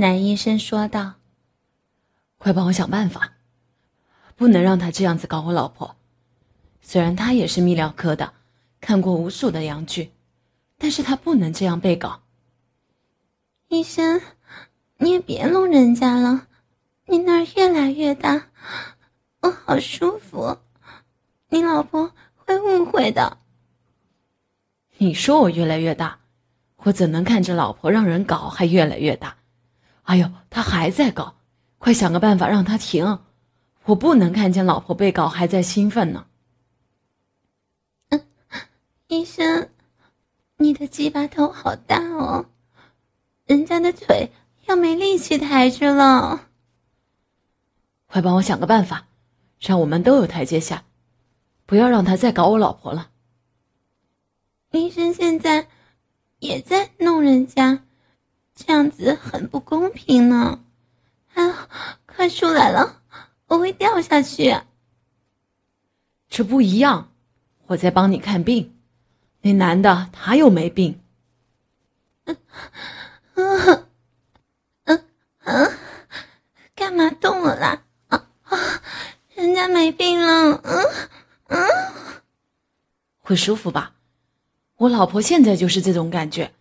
男医生说道：“快帮我想办法，不能让他这样子搞我老婆。虽然他也是泌尿科的，看过无数的阳具，但是他不能这样被搞。医生，你也别弄人家了，你那儿越来越大，我好舒服，你老婆会误会的。你说我越来越大，我怎能看着老婆让人搞还越来越大？”哎呦，他还在搞，快想个办法让他停！我不能看见老婆被搞还在兴奋呢。嗯，医生，你的鸡巴头好大哦，人家的腿要没力气抬着了。快帮我想个办法，让我们都有台阶下，不要让他再搞我老婆了。医生现在也在弄人家。这样子很不公平呢！啊，快出来了，我会掉下去。这不一样，我在帮你看病，那男的他又没病。嗯嗯嗯嗯，干嘛动我啦？啊啊，人家没病了。嗯嗯，会舒服吧？我老婆现在就是这种感觉。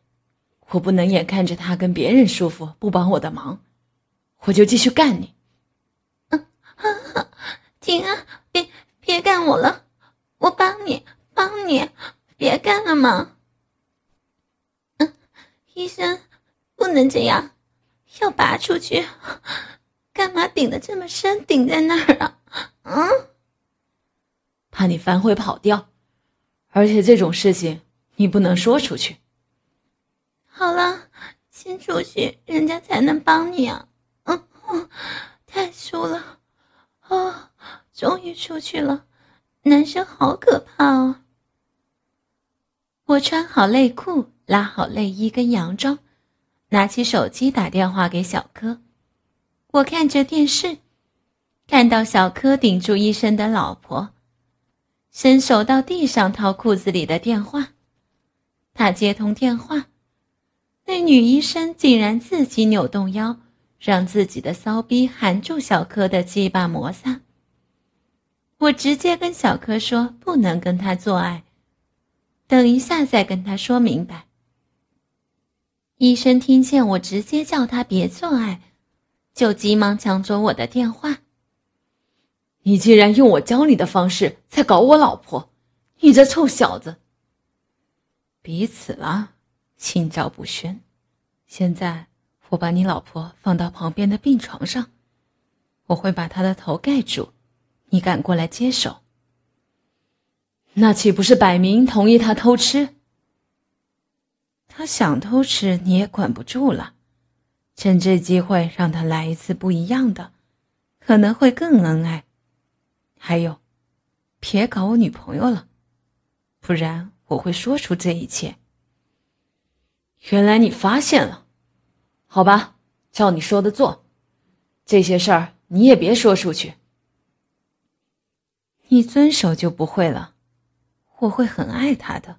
我不能眼看着他跟别人舒服，不帮我的忙，我就继续干你。嗯，停啊！别别干我了，我帮你，帮你，别干了嘛。嗯，医生，不能这样，要拔出去，干嘛顶的这么深，顶在那儿啊？嗯，怕你反悔跑掉，而且这种事情你不能说出去。好了，先出去，人家才能帮你啊！嗯，太粗了，啊，终于出去了，男生好可怕哦。我穿好内裤，拉好内衣跟洋装，拿起手机打电话给小柯。我看着电视，看到小柯顶住医生的老婆，伸手到地上掏裤子里的电话，他接通电话。那女医生竟然自己扭动腰，让自己的骚逼含住小柯的鸡巴摩擦。我直接跟小柯说不能跟他做爱，等一下再跟他说明白。医生听见我直接叫他别做爱，就急忙抢走我的电话。你竟然用我教你的方式在搞我老婆，你这臭小子！彼此了。心照不宣。现在我把你老婆放到旁边的病床上，我会把她的头盖住，你敢过来接手？那岂不是摆明同意他偷吃？他想偷吃你也管不住了。趁这机会让他来一次不一样的，可能会更恩爱。还有，别搞我女朋友了，不然我会说出这一切。原来你发现了，好吧，照你说的做。这些事儿你也别说出去。你遵守就不会了，我会很爱他的。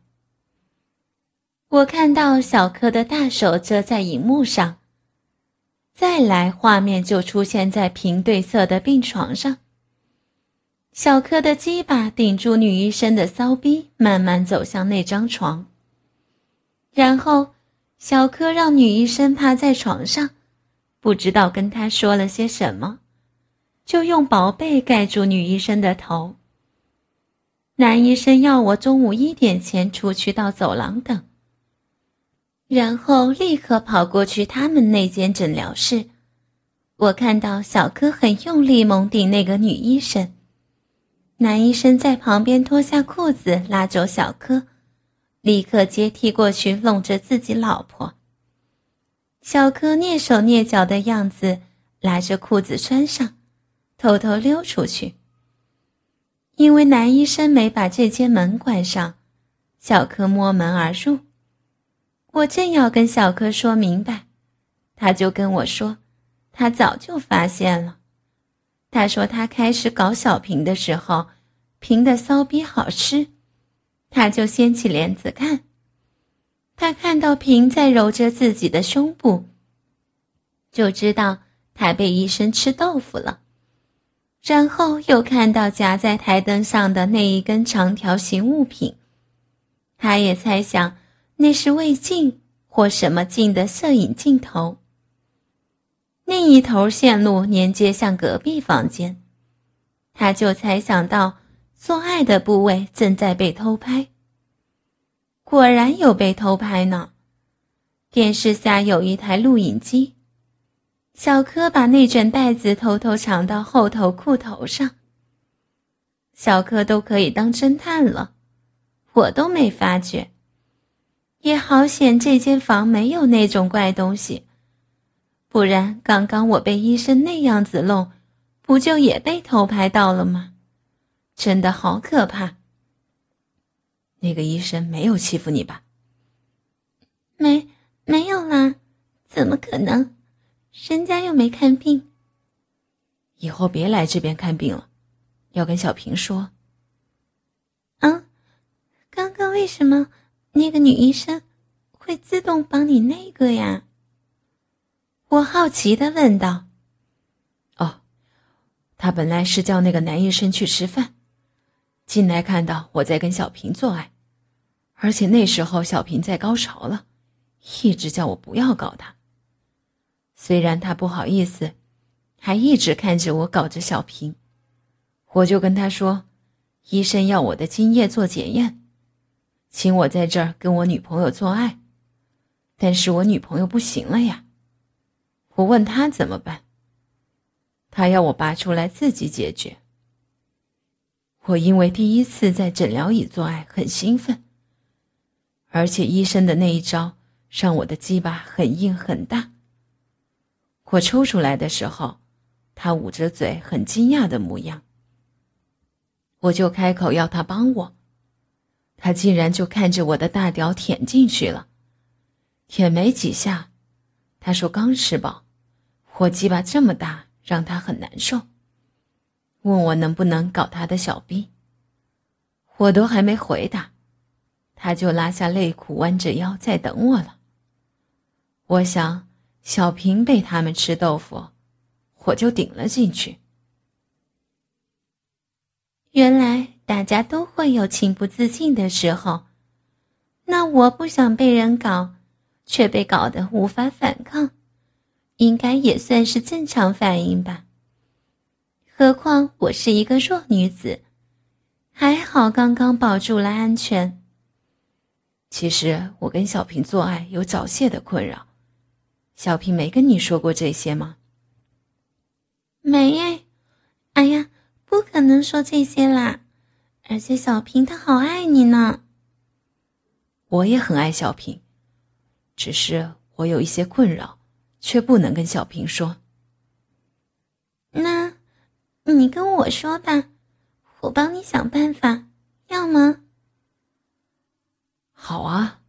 我看到小柯的大手遮在荧幕上，再来画面就出现在平对色的病床上。小柯的鸡巴顶住女医生的骚逼，慢慢走向那张床，然后。小柯让女医生趴在床上，不知道跟她说了些什么，就用薄被盖住女医生的头。男医生要我中午一点前出去到走廊等，然后立刻跑过去他们那间诊疗室。我看到小柯很用力猛顶那个女医生，男医生在旁边脱下裤子拉走小柯。立刻接替过去，弄着自己老婆。小柯蹑手蹑脚的样子，拉着裤子穿上，偷偷溜出去。因为男医生没把这间门关上，小柯摸门而入。我正要跟小柯说明白，他就跟我说，他早就发现了。他说他开始搞小平的时候，平的骚逼好吃，他就掀起帘子看。他看到平在揉着自己的胸部，就知道他被医生吃豆腐了。然后又看到夹在台灯上的那一根长条形物品，他也猜想那是胃镜或什么镜的摄影镜头。另一头线路连接向隔壁房间，他就猜想到做爱的部位正在被偷拍。果然有被偷拍呢，电视下有一台录影机。小柯把那卷带子偷偷藏到后头裤头上。小柯都可以当侦探了，我都没发觉。也好险，这间房没有那种怪东西，不然刚刚我被医生那样子弄，不就也被偷拍到了吗？真的好可怕。那个医生没有欺负你吧？没，没有啦，怎么可能？人家又没看病，以后别来这边看病了，要跟小平说。啊，刚刚为什么那个女医生会自动帮你那个呀？我好奇的问道。哦，他本来是叫那个男医生去吃饭，进来看到我在跟小平做爱，而且那时候小平在高潮了，一直叫我不要搞他。虽然他不好意思，还一直看着我搞着小平，我就跟他说：“医生要我的精液做检验，请我在这儿跟我女朋友做爱，但是我女朋友不行了呀。”我问他怎么办，他要我拔出来自己解决。我因为第一次在诊疗椅做爱很兴奋，而且医生的那一招让我的鸡巴很硬很大。我抽出来的时候，他捂着嘴，很惊讶的模样。我就开口要他帮我，他竟然就看着我的大屌舔进去了，舔没几下，他说刚吃饱，我鸡巴这么大，让他很难受，问我能不能搞他的小逼。我都还没回答，他就拉下内裤，弯着腰在等我了。我想。小平被他们吃豆腐，我就顶了进去。原来大家都会有情不自禁的时候，那我不想被人搞，却被搞得无法反抗，应该也算是正常反应吧。何况我是一个弱女子，还好刚刚保住了安全。其实我跟小平做爱有早泄的困扰。小平没跟你说过这些吗？没，哎呀，不可能说这些啦！而且小平他好爱你呢。我也很爱小平，只是我有一些困扰，却不能跟小平说。那，你跟我说吧，我帮你想办法，要吗？好啊，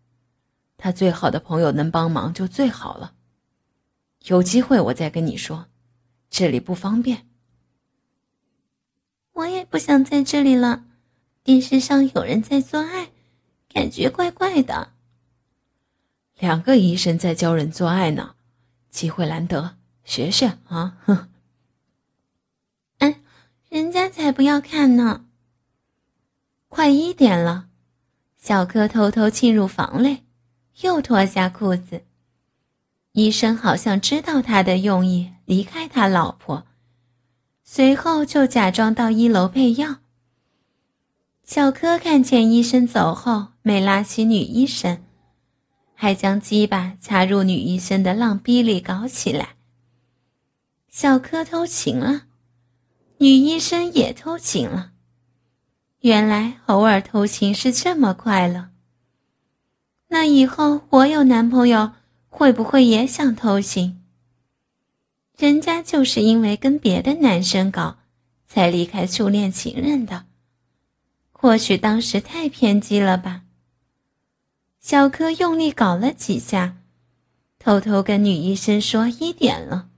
他最好的朋友能帮忙就最好了。有机会我再跟你说，这里不方便。我也不想在这里了，电视上有人在做爱，感觉怪怪的。两个医生在教人做爱呢，机会难得，学学啊！哼。人家才不要看呢。快一点了，小柯偷偷进入房内，又脱下裤子。医生好像知道他的用意，离开他老婆，随后就假装到一楼配药。小柯看见医生走后，没拉起女医生，还将鸡巴插入女医生的浪逼里搞起来。小柯偷情了，女医生也偷情了。原来偶尔偷情是这么快乐。那以后我有男朋友。会不会也想偷情？人家就是因为跟别的男生搞，才离开初恋情人的。或许当时太偏激了吧。小柯用力搞了几下，偷偷跟女医生说一点了，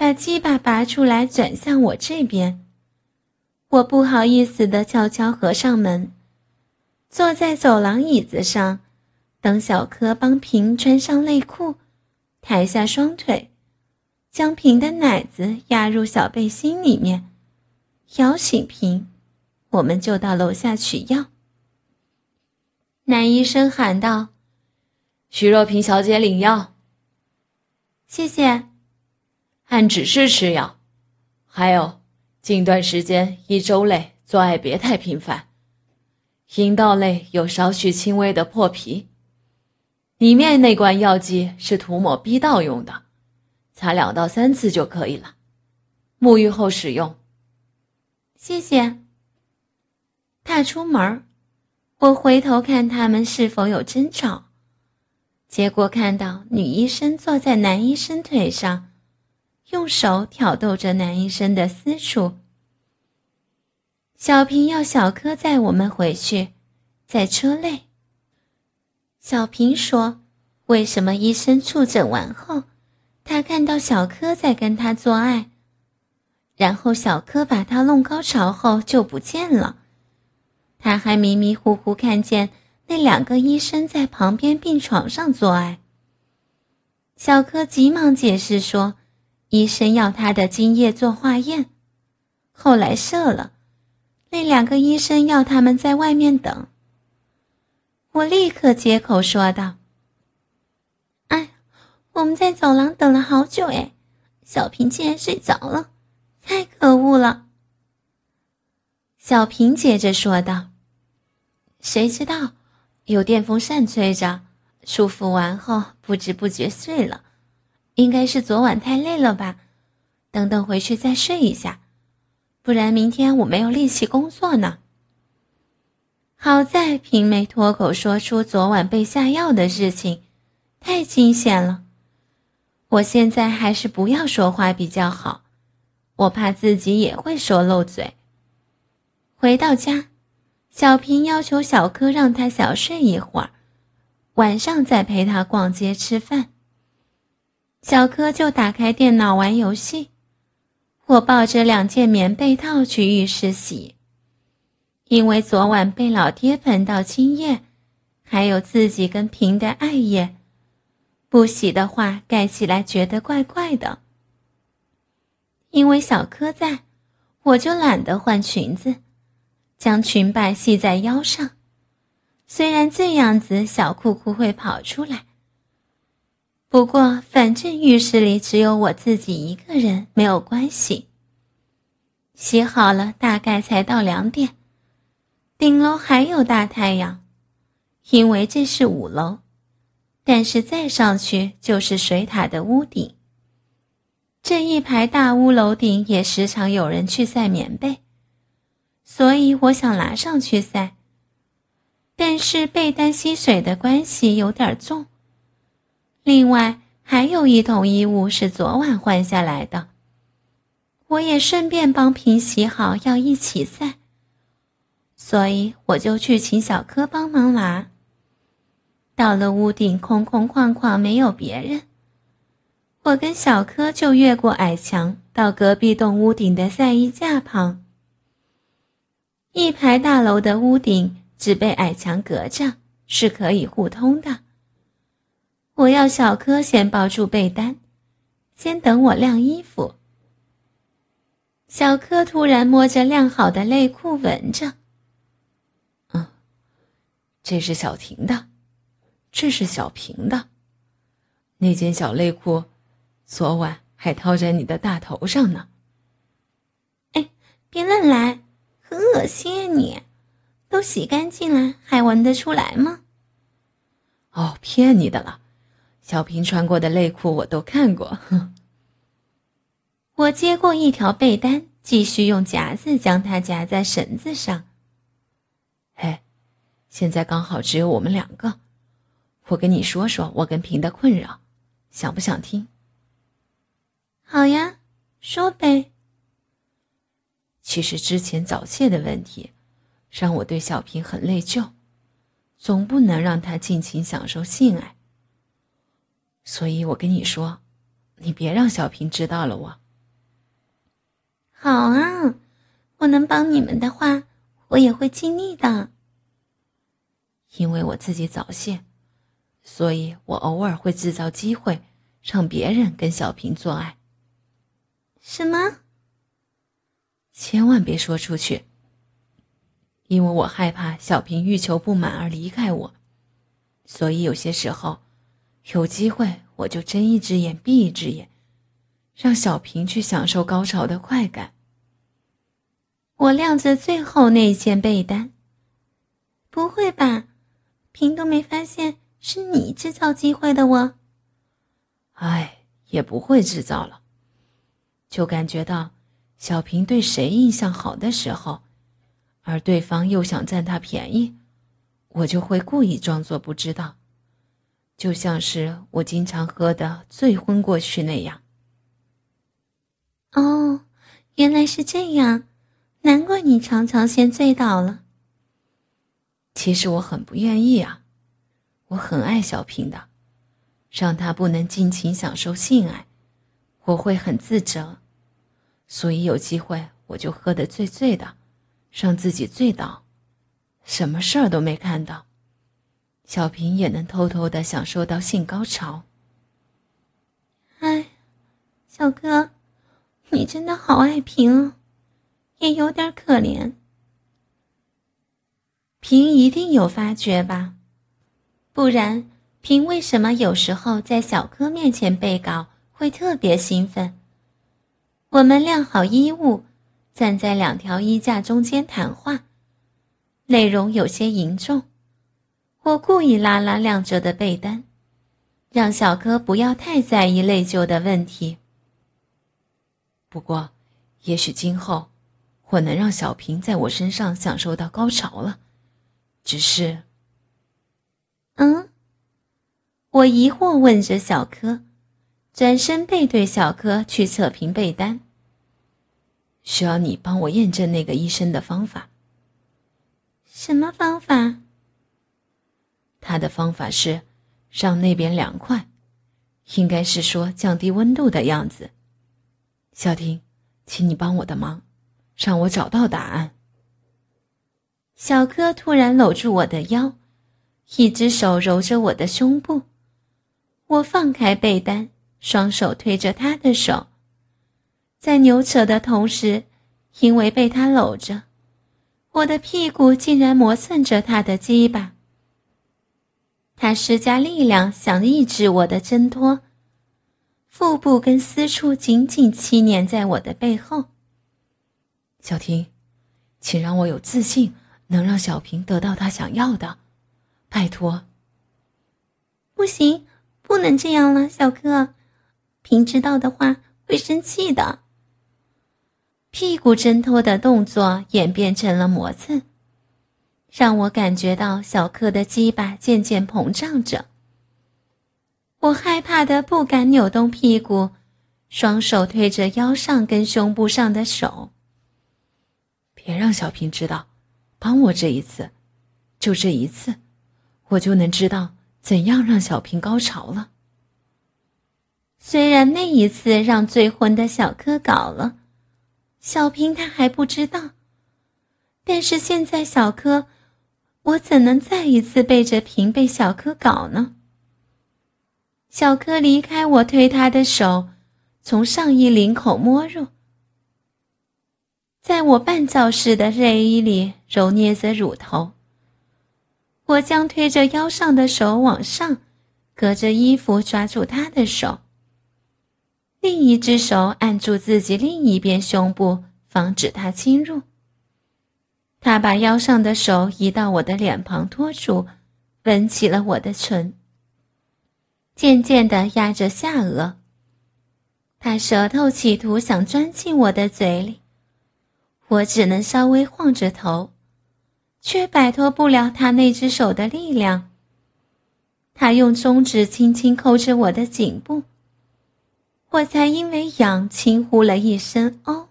把鸡巴拔出来转向我这边。我不好意思的悄悄合上门，坐在走廊椅子上，等小柯帮平穿上内裤，抬下双腿，将平的奶子压入小背心里面，摇醒平，我们就到楼下取药。男医生喊道：“徐若萍小姐领药。”谢谢。按指示吃药，还有。近段时间，一周内做爱别太频繁。阴道内有少许轻微的破皮，里面那罐药剂是涂抹逼道用的，擦两到三次就可以了。沐浴后使用。谢谢。踏出门我回头看他们是否有争吵，结果看到女医生坐在男医生腿上。用手挑逗着男医生的私处。小平要小柯载我们回去，在车内。小平说：“为什么医生触诊完后，他看到小柯在跟他做爱，然后小柯把他弄高潮后就不见了？他还迷迷糊糊看见那两个医生在旁边病床上做爱。”小柯急忙解释说。医生要他的精液做化验，后来射了。那两个医生要他们在外面等。我立刻接口说道：“哎，我们在走廊等了好久哎，小平竟然睡着了，太可恶了。”小平接着说道：“谁知道，有电风扇吹着，舒服完后不知不觉睡了。”应该是昨晚太累了吧，等等回去再睡一下，不然明天我没有力气工作呢。好在平没脱口说出昨晚被下药的事情，太惊险了。我现在还是不要说话比较好，我怕自己也会说漏嘴。回到家，小平要求小柯让他小睡一会儿，晚上再陪他逛街吃饭。小柯就打开电脑玩游戏，我抱着两件棉被套去浴室洗，因为昨晚被老爹喷到精液，还有自己跟平的爱液，不洗的话盖起来觉得怪怪的。因为小柯在，我就懒得换裙子，将裙摆系在腰上，虽然这样子小裤裤会跑出来。不过，反正浴室里只有我自己一个人，没有关系。洗好了，大概才到两点。顶楼还有大太阳，因为这是五楼，但是再上去就是水塔的屋顶。这一排大屋楼顶也时常有人去晒棉被，所以我想拿上去晒。但是被单吸水的关系有点重。另外还有一桶衣物是昨晚换下来的，我也顺便帮平洗好，要一起晒，所以我就去请小柯帮忙拿。到了屋顶，空空旷旷，没有别人，我跟小柯就越过矮墙，到隔壁栋屋顶的晒衣架旁。一排大楼的屋顶只被矮墙隔着，是可以互通的。我要小柯先抱住被单，先等我晾衣服。小柯突然摸着晾好的内裤闻着，嗯，这是小婷的，这是小平的，那件小内裤，昨晚还套在你的大头上呢。哎，别乱来，很恶心啊！你都洗干净了，还闻得出来吗？哦，骗你的了。小平穿过的内裤我都看过。哼，我接过一条被单，继续用夹子将它夹在绳子上。嘿，现在刚好只有我们两个，我跟你说说我跟平的困扰，想不想听？好呀，说呗。其实之前早泄的问题，让我对小平很内疚，总不能让他尽情享受性爱。所以我跟你说，你别让小平知道了我。好啊，我能帮你们的话，我也会尽力的。因为我自己早泄，所以我偶尔会制造机会，让别人跟小平做爱。什么？千万别说出去，因为我害怕小平欲求不满而离开我，所以有些时候，有机会我就睁一只眼闭一只眼，让小平去享受高潮的快感。我晾着最后那件被单。不会吧？平都没发现是你制造机会的我。哎，也不会制造了。就感觉到，小平对谁印象好的时候，而对方又想占他便宜，我就会故意装作不知道，就像是我经常喝的醉昏过去那样。哦，原来是这样，难怪你常常先醉倒了。其实我很不愿意啊，我很爱小平的，让他不能尽情享受性爱，我会很自责。所以有机会我就喝得醉醉的，让自己醉倒，什么事儿都没看到，小平也能偷偷的享受到性高潮。哎，小哥，你真的好爱平，也有点可怜。平一定有发觉吧，不然平为什么有时候在小哥面前背稿会特别兴奋？我们晾好衣物，站在两条衣架中间谈话，内容有些凝重。我故意拉拉亮着的被单，让小柯不要太在意内疚的问题。不过，也许今后我能让小平在我身上享受到高潮了。只是，嗯，我疑惑问着小柯。转身背对小柯去测评被单。需要你帮我验证那个医生的方法。什么方法？他的方法是让那边凉快，应该是说降低温度的样子。小婷，请你帮我的忙，让我找到答案。小柯突然搂住我的腰，一只手揉着我的胸部。我放开被单。双手推着他的手，在扭扯的同时，因为被他搂着，我的屁股竟然磨蹭着他的鸡巴。他施加力量想抑制我的挣脱，腹部跟私处紧紧牵黏在我的背后。小婷，请让我有自信，能让小平得到他想要的，拜托。不行，不能这样了，小哥。平知道的话会生气的。屁股挣脱的动作演变成了磨蹭，让我感觉到小柯的鸡巴渐渐膨胀着。我害怕的不敢扭动屁股，双手推着腰上跟胸部上的手。别让小平知道，帮我这一次，就这一次，我就能知道怎样让小平高潮了。虽然那一次让醉昏的小柯搞了，小平他还不知道，但是现在小柯，我怎能再一次背着平被小柯搞呢？小柯离开我推他的手，从上衣领口摸入，在我半罩式的内衣里揉捏着乳头。我将推着腰上的手往上，隔着衣服抓住他的手。另一只手按住自己另一边胸部，防止他侵入。他把腰上的手移到我的脸庞，托住，吻起了我的唇，渐渐地压着下颚。他舌头企图想钻进我的嘴里，我只能稍微晃着头，却摆脱不了他那只手的力量。他用中指轻轻抠着我的颈部，我才因为痒轻呼了一声“哦”。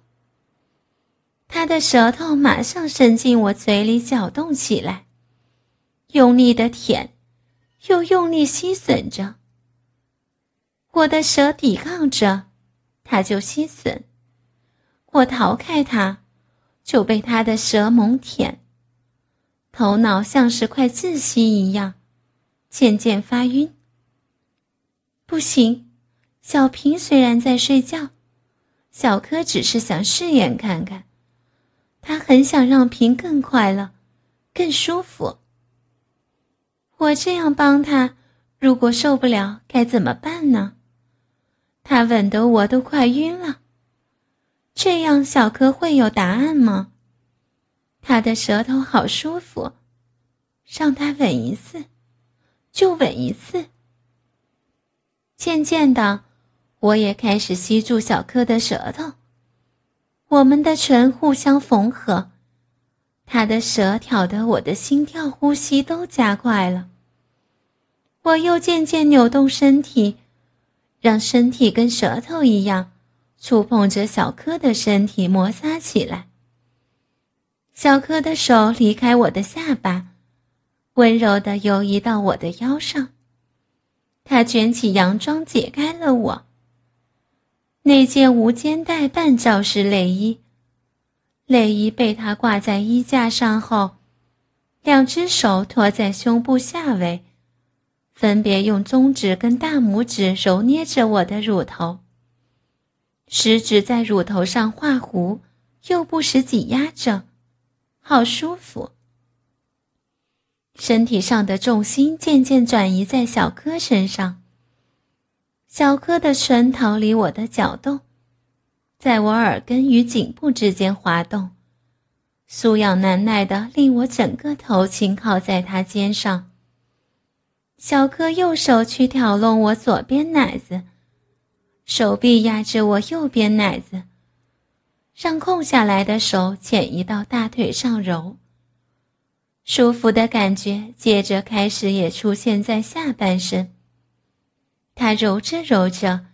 他的舌头马上伸进我嘴里搅动起来，用力的舔，又用力吸吮着。我的舌抵抗着，他就吸吮；我逃开他，就被他的舌猛舔。头脑像是快窒息一样。渐渐发晕。不行，小平虽然在睡觉，小柯只是想试验看看。他很想让平更快乐，更舒服。我这样帮他，如果受不了该怎么办呢？他吻得我都快晕了。这样小柯会有答案吗？他的舌头好舒服，让他吻一次。就吻一次。渐渐的，我也开始吸住小柯的舌头，我们的唇互相缝合，他的舌挑得我的心跳、呼吸都加快了。我又渐渐扭动身体，让身体跟舌头一样，触碰着小柯的身体，摩擦起来。小柯的手离开我的下巴。温柔的游移到我的腰上，他卷起洋装解开了我。那件无肩带半罩式内衣，内衣被他挂在衣架上后，两只手托在胸部下围，分别用中指跟大拇指揉捏着我的乳头，食指在乳头上画弧，又不时挤压着，好舒服。身体上的重心渐渐转移在小柯身上。小柯的唇逃离我的搅动，在我耳根与颈部之间滑动，酥痒难耐的令我整个头倾靠在他肩上。小柯右手去挑弄我左边奶子，手臂压着我右边奶子，让空下来的手浅移到大腿上揉。舒服的感觉接着开始也出现在下半身。他揉着揉着，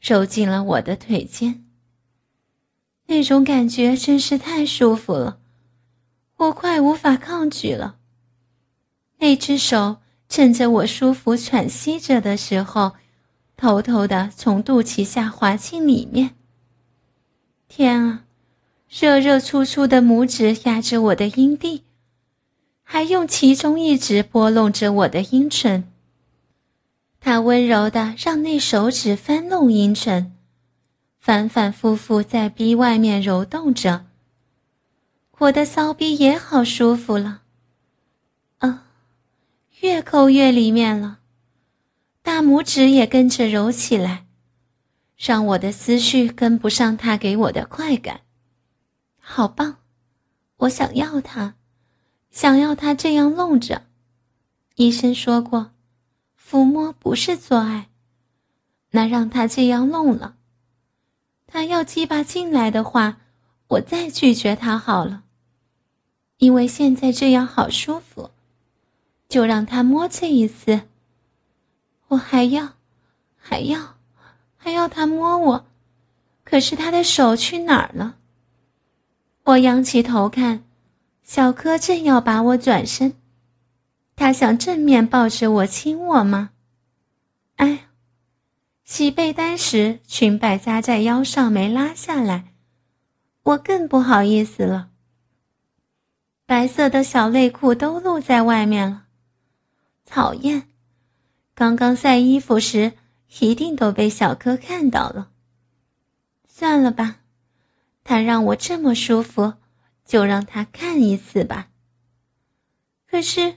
揉进了我的腿间。那种感觉真是太舒服了，我快无法抗拒了。那只手趁着我舒服喘息着的时候，偷偷的从肚脐下滑进里面。天啊，热热粗粗的拇指压着我的阴蒂。还用其中一指拨弄着我的阴唇，他温柔的让那手指翻弄阴唇，反反复复在逼外面揉动着。我的骚逼也好舒服了，啊，越抠越里面了，大拇指也跟着揉起来，让我的思绪跟不上他给我的快感，好棒，我想要他。想要他这样弄着，医生说过，抚摸不是做爱，那让他这样弄了。他要鸡巴进来的话，我再拒绝他好了。因为现在这样好舒服，就让他摸这一次。我还要，还要，还要他摸我，可是他的手去哪儿了？我仰起头看。小柯正要把我转身，他想正面抱着我亲我吗？哎，洗被单时裙摆扎在腰上没拉下来，我更不好意思了。白色的小内裤都露在外面了，讨厌！刚刚晒衣服时一定都被小柯看到了。算了吧，他让我这么舒服。就让他看一次吧。可是